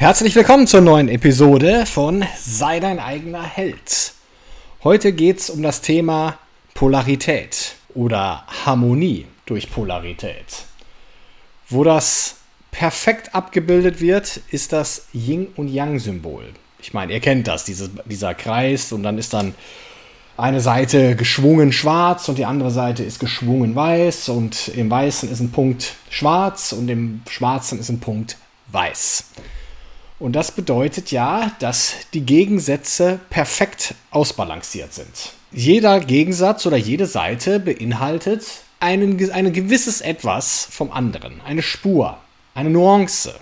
Herzlich willkommen zur neuen Episode von Sei dein eigener Held. Heute geht es um das Thema Polarität oder Harmonie durch Polarität. Wo das perfekt abgebildet wird, ist das Yin und Yang-Symbol. Ich meine, ihr kennt das, dieses, dieser Kreis und dann ist dann eine Seite geschwungen schwarz und die andere Seite ist geschwungen weiß und im Weißen ist ein Punkt schwarz und im Schwarzen ist ein Punkt weiß. Und das bedeutet ja, dass die Gegensätze perfekt ausbalanciert sind. Jeder Gegensatz oder jede Seite beinhaltet einen, ein gewisses Etwas vom anderen, eine Spur, eine Nuance.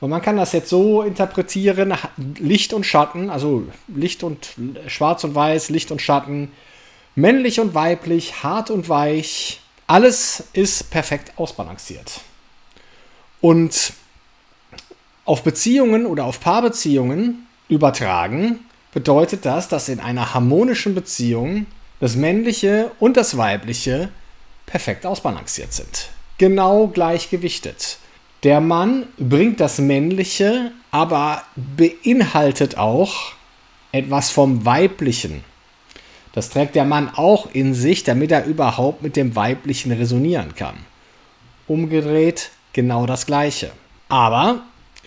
Und man kann das jetzt so interpretieren, Licht und Schatten, also Licht und Schwarz und Weiß, Licht und Schatten, männlich und weiblich, hart und weich, alles ist perfekt ausbalanciert. Und auf Beziehungen oder auf Paarbeziehungen übertragen, bedeutet das, dass in einer harmonischen Beziehung das Männliche und das Weibliche perfekt ausbalanciert sind. Genau gleichgewichtet. Der Mann bringt das Männliche, aber beinhaltet auch etwas vom Weiblichen. Das trägt der Mann auch in sich, damit er überhaupt mit dem Weiblichen resonieren kann. Umgedreht genau das Gleiche. Aber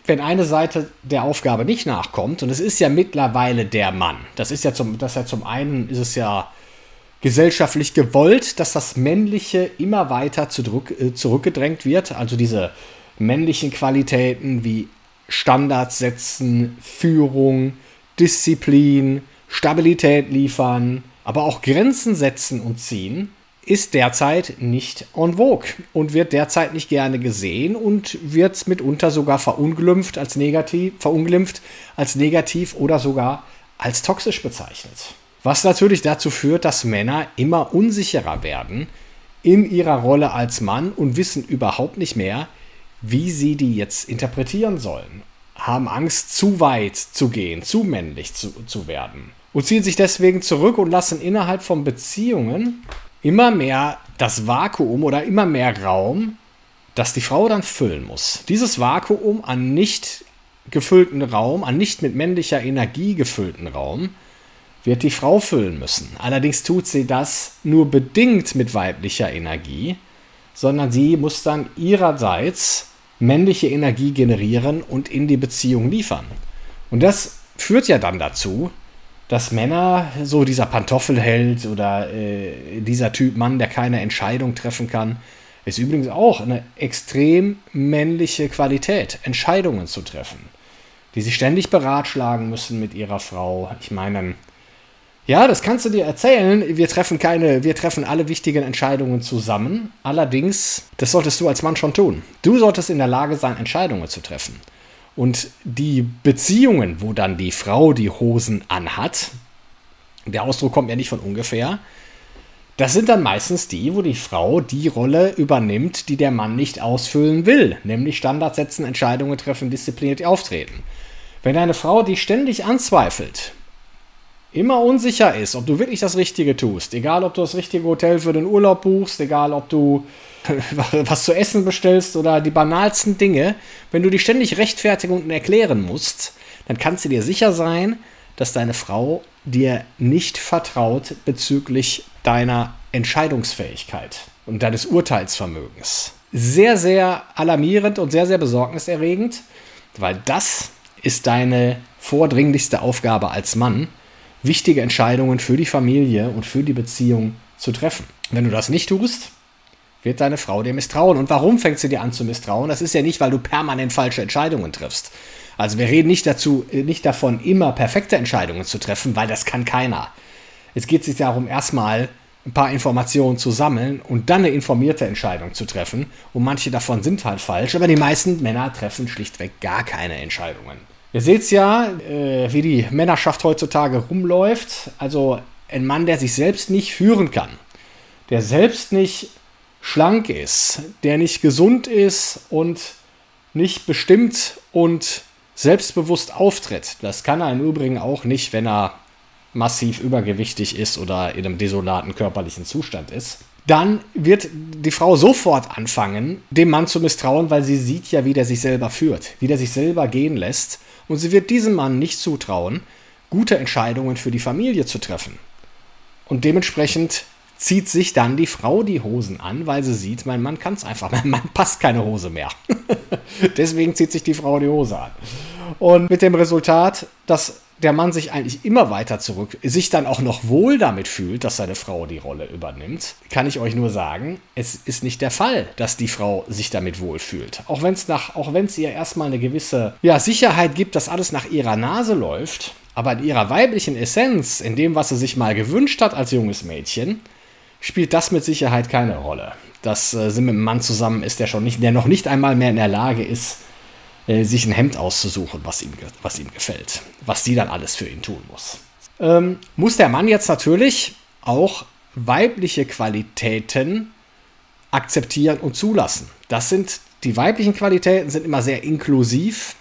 wenn eine Seite der Aufgabe nicht nachkommt, und es ist ja mittlerweile der Mann, das ist ja zum, das ja zum einen ist es ja gesellschaftlich gewollt, dass das Männliche immer weiter zurück, äh, zurückgedrängt wird, also diese männlichen Qualitäten wie Standards setzen, Führung, Disziplin, Stabilität liefern, aber auch Grenzen setzen und ziehen, ist derzeit nicht en vogue und wird derzeit nicht gerne gesehen und wird mitunter sogar verunglimpft als negativ, verunglimpft als negativ oder sogar als toxisch bezeichnet. Was natürlich dazu führt, dass Männer immer unsicherer werden in ihrer Rolle als Mann und wissen überhaupt nicht mehr, wie sie die jetzt interpretieren sollen. Haben Angst, zu weit zu gehen, zu männlich zu, zu werden. Und ziehen sich deswegen zurück und lassen innerhalb von Beziehungen immer mehr das Vakuum oder immer mehr Raum, das die Frau dann füllen muss. Dieses Vakuum an nicht gefüllten Raum, an nicht mit männlicher Energie gefüllten Raum, wird die Frau füllen müssen. Allerdings tut sie das nur bedingt mit weiblicher Energie, sondern sie muss dann ihrerseits männliche Energie generieren und in die Beziehung liefern. Und das führt ja dann dazu, dass Männer, so dieser Pantoffelheld oder äh, dieser Typ Mann, der keine Entscheidung treffen kann, ist übrigens auch eine extrem männliche Qualität, Entscheidungen zu treffen. Die sich ständig beratschlagen müssen mit ihrer Frau. Ich meine, ja, das kannst du dir erzählen. Wir treffen keine, wir treffen alle wichtigen Entscheidungen zusammen. Allerdings, das solltest du als Mann schon tun. Du solltest in der Lage sein, Entscheidungen zu treffen. Und die Beziehungen, wo dann die Frau die Hosen anhat, der Ausdruck kommt ja nicht von ungefähr, das sind dann meistens die, wo die Frau die Rolle übernimmt, die der Mann nicht ausfüllen will, nämlich Standards setzen, Entscheidungen treffen, diszipliniert auftreten. Wenn eine Frau die ständig anzweifelt, immer unsicher ist, ob du wirklich das Richtige tust, egal ob du das richtige Hotel für den Urlaub buchst, egal ob du was zu essen bestellst oder die banalsten Dinge, wenn du dich ständig rechtfertigen und erklären musst, dann kannst du dir sicher sein, dass deine Frau dir nicht vertraut bezüglich deiner Entscheidungsfähigkeit und deines Urteilsvermögens. Sehr, sehr alarmierend und sehr, sehr besorgniserregend, weil das ist deine vordringlichste Aufgabe als Mann, wichtige Entscheidungen für die Familie und für die Beziehung zu treffen. Wenn du das nicht tust, wird deine Frau dir misstrauen. Und warum fängt sie dir an zu misstrauen? Das ist ja nicht, weil du permanent falsche Entscheidungen triffst. Also wir reden nicht, dazu, äh, nicht davon, immer perfekte Entscheidungen zu treffen, weil das kann keiner. Es geht sich darum, erstmal ein paar Informationen zu sammeln und dann eine informierte Entscheidung zu treffen. Und manche davon sind halt falsch, aber die meisten Männer treffen schlichtweg gar keine Entscheidungen. Ihr seht ja, äh, wie die Männerschaft heutzutage rumläuft. Also ein Mann, der sich selbst nicht führen kann, der selbst nicht schlank ist, der nicht gesund ist und nicht bestimmt und selbstbewusst auftritt. Das kann er im Übrigen auch nicht, wenn er massiv übergewichtig ist oder in einem desolaten körperlichen Zustand ist. Dann wird die Frau sofort anfangen, dem Mann zu misstrauen, weil sie sieht ja, wie der sich selber führt, wie der sich selber gehen lässt. Und sie wird diesem Mann nicht zutrauen, gute Entscheidungen für die Familie zu treffen. Und dementsprechend zieht sich dann die Frau die Hosen an, weil sie sieht, mein Mann kann es einfach, mein Mann passt keine Hose mehr. Deswegen zieht sich die Frau die Hose an. Und mit dem Resultat, dass der Mann sich eigentlich immer weiter zurück, sich dann auch noch wohl damit fühlt, dass seine Frau die Rolle übernimmt, kann ich euch nur sagen, es ist nicht der Fall, dass die Frau sich damit wohlfühlt. Auch wenn es nach, auch wenn es ihr erstmal eine gewisse ja, Sicherheit gibt, dass alles nach ihrer Nase läuft, aber in ihrer weiblichen Essenz, in dem, was sie sich mal gewünscht hat als junges Mädchen, spielt das mit Sicherheit keine Rolle. Dass äh, sie mit einem Mann zusammen ist, der schon nicht, der noch nicht einmal mehr in der Lage ist, äh, sich ein Hemd auszusuchen, was ihm, was ihm gefällt. Was sie dann alles für ihn tun muss. Ähm, muss der Mann jetzt natürlich auch weibliche Qualitäten akzeptieren und zulassen. Das sind die weiblichen Qualitäten sind immer sehr inklusiv,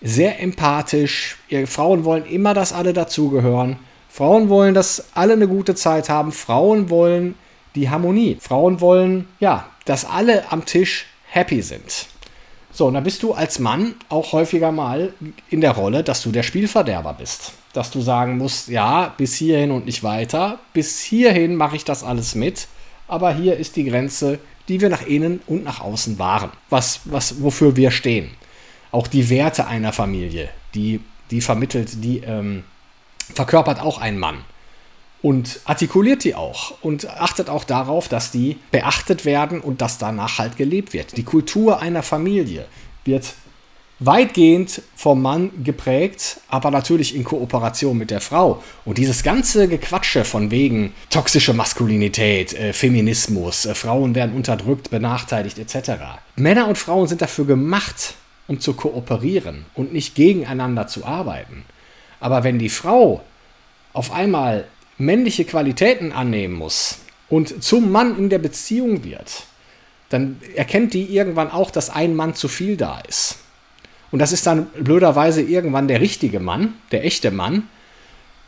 sehr empathisch. Ihr Frauen wollen immer, dass alle dazugehören. Frauen wollen, dass alle eine gute Zeit haben. Frauen wollen die Harmonie. Frauen wollen, ja, dass alle am Tisch happy sind. So, und dann bist du als Mann auch häufiger mal in der Rolle, dass du der Spielverderber bist. Dass du sagen musst, ja, bis hierhin und nicht weiter. Bis hierhin mache ich das alles mit. Aber hier ist die Grenze, die wir nach innen und nach außen wahren. Was, was, wofür wir stehen. Auch die Werte einer Familie, die, die vermittelt, die ähm, verkörpert auch ein Mann und artikuliert die auch und achtet auch darauf, dass die beachtet werden und dass danach halt gelebt wird. Die Kultur einer Familie wird weitgehend vom Mann geprägt, aber natürlich in Kooperation mit der Frau. Und dieses ganze Gequatsche von wegen toxische Maskulinität, äh, Feminismus, äh, Frauen werden unterdrückt, benachteiligt etc. Männer und Frauen sind dafür gemacht, um zu kooperieren und nicht gegeneinander zu arbeiten. Aber wenn die Frau auf einmal männliche Qualitäten annehmen muss und zum Mann in der Beziehung wird, dann erkennt die irgendwann auch, dass ein Mann zu viel da ist. Und das ist dann blöderweise irgendwann der richtige Mann, der echte Mann,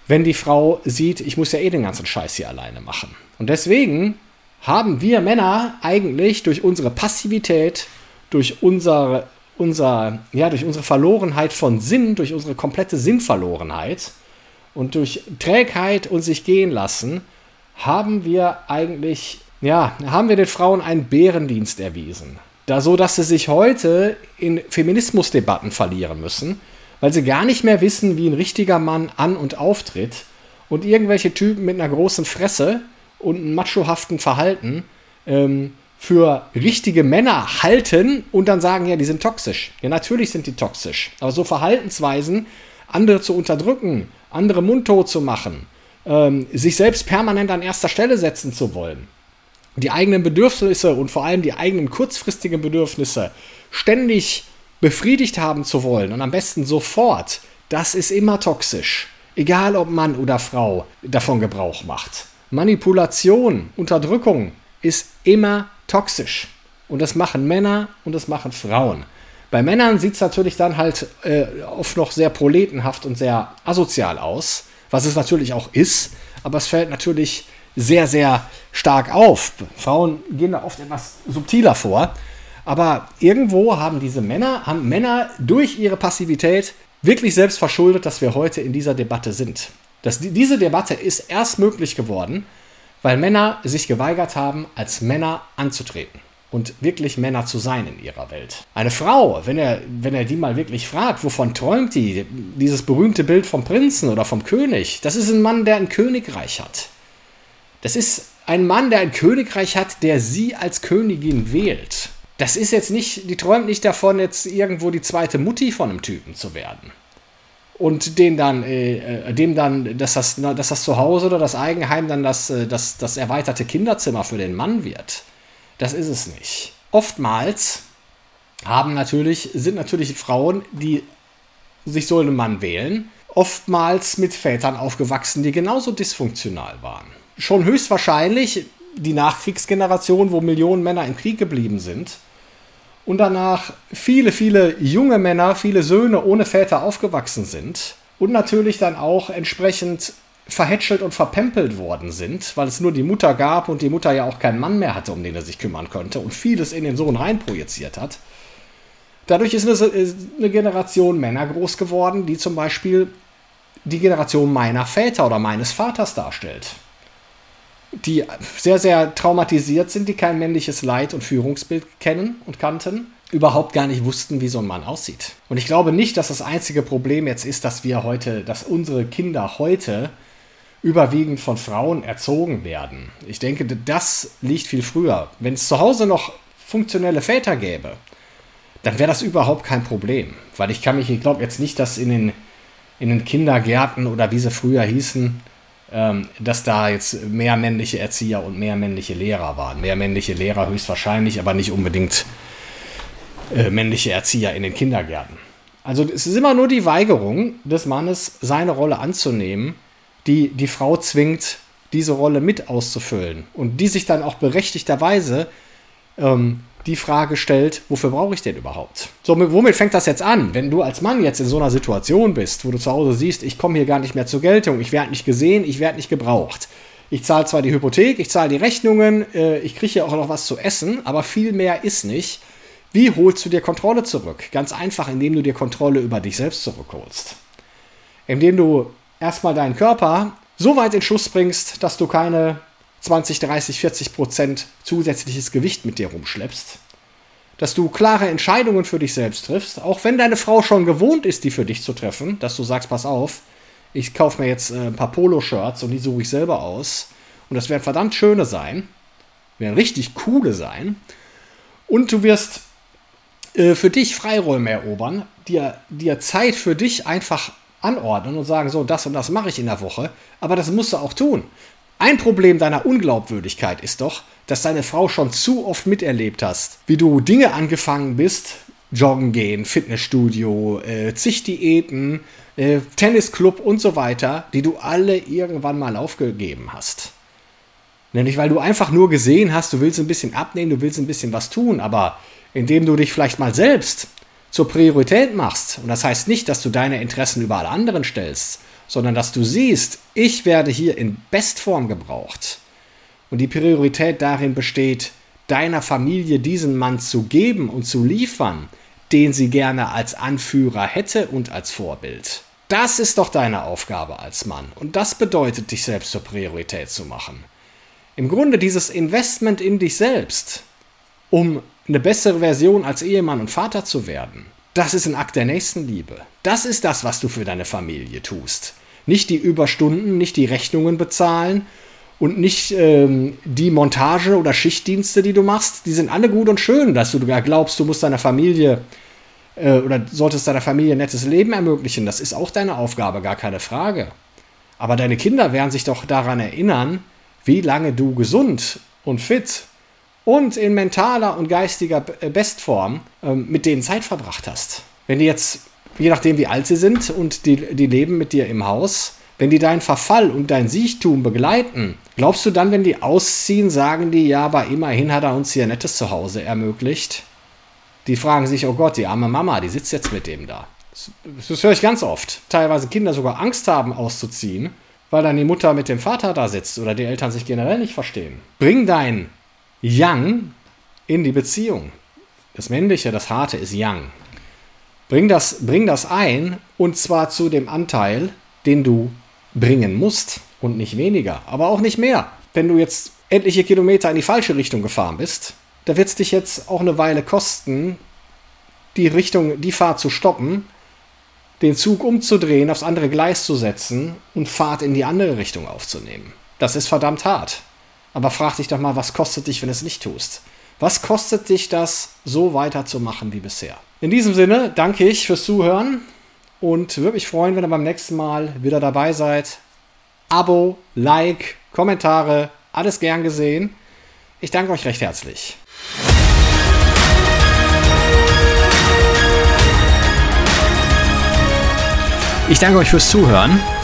wenn die Frau sieht, ich muss ja eh den ganzen Scheiß hier alleine machen. Und deswegen haben wir Männer eigentlich durch unsere Passivität, durch unsere, unser, ja, durch unsere Verlorenheit von Sinn, durch unsere komplette Sinnverlorenheit, und durch Trägheit und sich gehen lassen, haben wir eigentlich, ja, haben wir den Frauen einen Bärendienst erwiesen. Da so, dass sie sich heute in Feminismusdebatten verlieren müssen, weil sie gar nicht mehr wissen, wie ein richtiger Mann an- und auftritt und irgendwelche Typen mit einer großen Fresse und einem machohaften Verhalten ähm, für richtige Männer halten und dann sagen, ja, die sind toxisch. Ja, natürlich sind die toxisch. Aber so Verhaltensweisen, andere zu unterdrücken, andere mundtot zu machen, ähm, sich selbst permanent an erster Stelle setzen zu wollen, die eigenen Bedürfnisse und vor allem die eigenen kurzfristigen Bedürfnisse ständig befriedigt haben zu wollen und am besten sofort, das ist immer toxisch. Egal ob Mann oder Frau davon Gebrauch macht. Manipulation, Unterdrückung ist immer toxisch. Und das machen Männer und das machen Frauen. Bei Männern sieht es natürlich dann halt äh, oft noch sehr proletenhaft und sehr asozial aus, was es natürlich auch ist, aber es fällt natürlich sehr, sehr stark auf. Frauen gehen da oft etwas subtiler vor, aber irgendwo haben diese Männer, haben Männer durch ihre Passivität wirklich selbst verschuldet, dass wir heute in dieser Debatte sind. Das, diese Debatte ist erst möglich geworden, weil Männer sich geweigert haben, als Männer anzutreten und wirklich Männer zu sein in ihrer Welt. Eine Frau, wenn er, wenn er die mal wirklich fragt, wovon träumt die? Dieses berühmte Bild vom Prinzen oder vom König, das ist ein Mann, der ein Königreich hat. Das ist ein Mann, der ein Königreich hat, der sie als Königin wählt. Das ist jetzt nicht, die träumt nicht davon, jetzt irgendwo die zweite Mutti von einem Typen zu werden. und den dann, äh, dem dann, dass das, dass das Zuhause oder das Eigenheim dann das, äh, das, das erweiterte Kinderzimmer für den Mann wird. Das ist es nicht. Oftmals haben natürlich, sind natürlich Frauen, die sich so einen Mann wählen, oftmals mit Vätern aufgewachsen, die genauso dysfunktional waren. Schon höchstwahrscheinlich die Nachkriegsgeneration, wo Millionen Männer im Krieg geblieben sind. Und danach viele, viele junge Männer, viele Söhne ohne Väter aufgewachsen sind. Und natürlich dann auch entsprechend verhätschelt und verpempelt worden sind, weil es nur die Mutter gab und die Mutter ja auch keinen Mann mehr hatte, um den er sich kümmern konnte und vieles in den Sohn reinprojiziert hat. Dadurch ist eine, Generation Männer groß geworden, die zum Beispiel die Generation meiner Väter oder meines Vaters darstellt. Die sehr, sehr traumatisiert sind, die kein männliches Leid und Führungsbild kennen und kannten, überhaupt gar nicht wussten, wie so ein Mann aussieht. Und ich glaube nicht, dass das einzige Problem jetzt ist, dass wir heute, dass unsere Kinder heute überwiegend von Frauen erzogen werden. Ich denke, das liegt viel früher. Wenn es zu Hause noch funktionelle Väter gäbe, dann wäre das überhaupt kein Problem. Weil ich kann mich, ich glaube jetzt nicht, dass in den, in den Kindergärten oder wie sie früher hießen, ähm, dass da jetzt mehr männliche Erzieher und mehr männliche Lehrer waren. Mehr männliche Lehrer höchstwahrscheinlich, aber nicht unbedingt äh, männliche Erzieher in den Kindergärten. Also es ist immer nur die Weigerung des Mannes, seine Rolle anzunehmen, die die Frau zwingt, diese Rolle mit auszufüllen. Und die sich dann auch berechtigterweise ähm, die Frage stellt, wofür brauche ich den überhaupt? So, womit fängt das jetzt an? Wenn du als Mann jetzt in so einer Situation bist, wo du zu Hause siehst, ich komme hier gar nicht mehr zur Geltung, ich werde nicht gesehen, ich werde nicht gebraucht. Ich zahle zwar die Hypothek, ich zahle die Rechnungen, äh, ich kriege ja auch noch was zu essen, aber viel mehr ist nicht. Wie holst du dir Kontrolle zurück? Ganz einfach, indem du dir Kontrolle über dich selbst zurückholst. Indem du erstmal deinen Körper so weit in Schuss bringst, dass du keine 20, 30, 40 Prozent zusätzliches Gewicht mit dir rumschleppst. Dass du klare Entscheidungen für dich selbst triffst, auch wenn deine Frau schon gewohnt ist, die für dich zu treffen, dass du sagst, pass auf, ich kaufe mir jetzt äh, ein paar Poloshirts und die suche ich selber aus. Und das werden verdammt schöne sein, werden richtig coole sein. Und du wirst äh, für dich Freiräume erobern, dir, dir Zeit für dich einfach anordnen und sagen, so, das und das mache ich in der Woche. Aber das musst du auch tun. Ein Problem deiner Unglaubwürdigkeit ist doch, dass deine Frau schon zu oft miterlebt hast, wie du Dinge angefangen bist, Joggen gehen, Fitnessstudio, äh, zig Diäten, äh, Tennisclub und so weiter, die du alle irgendwann mal aufgegeben hast. Nämlich weil du einfach nur gesehen hast, du willst ein bisschen abnehmen, du willst ein bisschen was tun, aber indem du dich vielleicht mal selbst zur Priorität machst, und das heißt nicht, dass du deine Interessen über alle anderen stellst, sondern dass du siehst, ich werde hier in Bestform gebraucht. Und die Priorität darin besteht, deiner Familie diesen Mann zu geben und zu liefern, den sie gerne als Anführer hätte und als Vorbild. Das ist doch deine Aufgabe als Mann. Und das bedeutet, dich selbst zur Priorität zu machen. Im Grunde dieses Investment in dich selbst, um eine bessere Version als Ehemann und Vater zu werden, das ist ein Akt der Nächstenliebe. Das ist das, was du für deine Familie tust. Nicht die Überstunden, nicht die Rechnungen bezahlen und nicht ähm, die Montage oder Schichtdienste, die du machst. Die sind alle gut und schön, dass du glaubst, du musst deiner Familie äh, oder solltest deiner Familie ein nettes Leben ermöglichen. Das ist auch deine Aufgabe, gar keine Frage. Aber deine Kinder werden sich doch daran erinnern, wie lange du gesund und fit und in mentaler und geistiger äh, Bestform ähm, mit denen Zeit verbracht hast. Wenn die jetzt, je nachdem wie alt sie sind und die, die leben mit dir im Haus, wenn die deinen Verfall und dein Siechtum begleiten, glaubst du dann, wenn die ausziehen, sagen die, ja, aber immerhin hat er uns hier ein nettes Zuhause ermöglicht? Die fragen sich, oh Gott, die arme Mama, die sitzt jetzt mit dem da. Das, das höre ich ganz oft. Teilweise Kinder sogar Angst haben, auszuziehen, weil dann die Mutter mit dem Vater da sitzt oder die Eltern sich generell nicht verstehen. Bring dein Yang in die Beziehung. Das Männliche, das Harte ist Yang. Bring das, bring das ein und zwar zu dem Anteil, den du bringen musst und nicht weniger, aber auch nicht mehr. Wenn du jetzt etliche Kilometer in die falsche Richtung gefahren bist, da wird es dich jetzt auch eine Weile kosten, die Richtung, die Fahrt zu stoppen, den Zug umzudrehen, aufs andere Gleis zu setzen und Fahrt in die andere Richtung aufzunehmen. Das ist verdammt hart. Aber frag dich doch mal, was kostet dich, wenn du es nicht tust? Was kostet dich das, so weiterzumachen wie bisher? In diesem Sinne danke ich fürs Zuhören und würde mich freuen, wenn ihr beim nächsten Mal wieder dabei seid. Abo, Like, Kommentare, alles gern gesehen. Ich danke euch recht herzlich. Ich danke euch fürs Zuhören.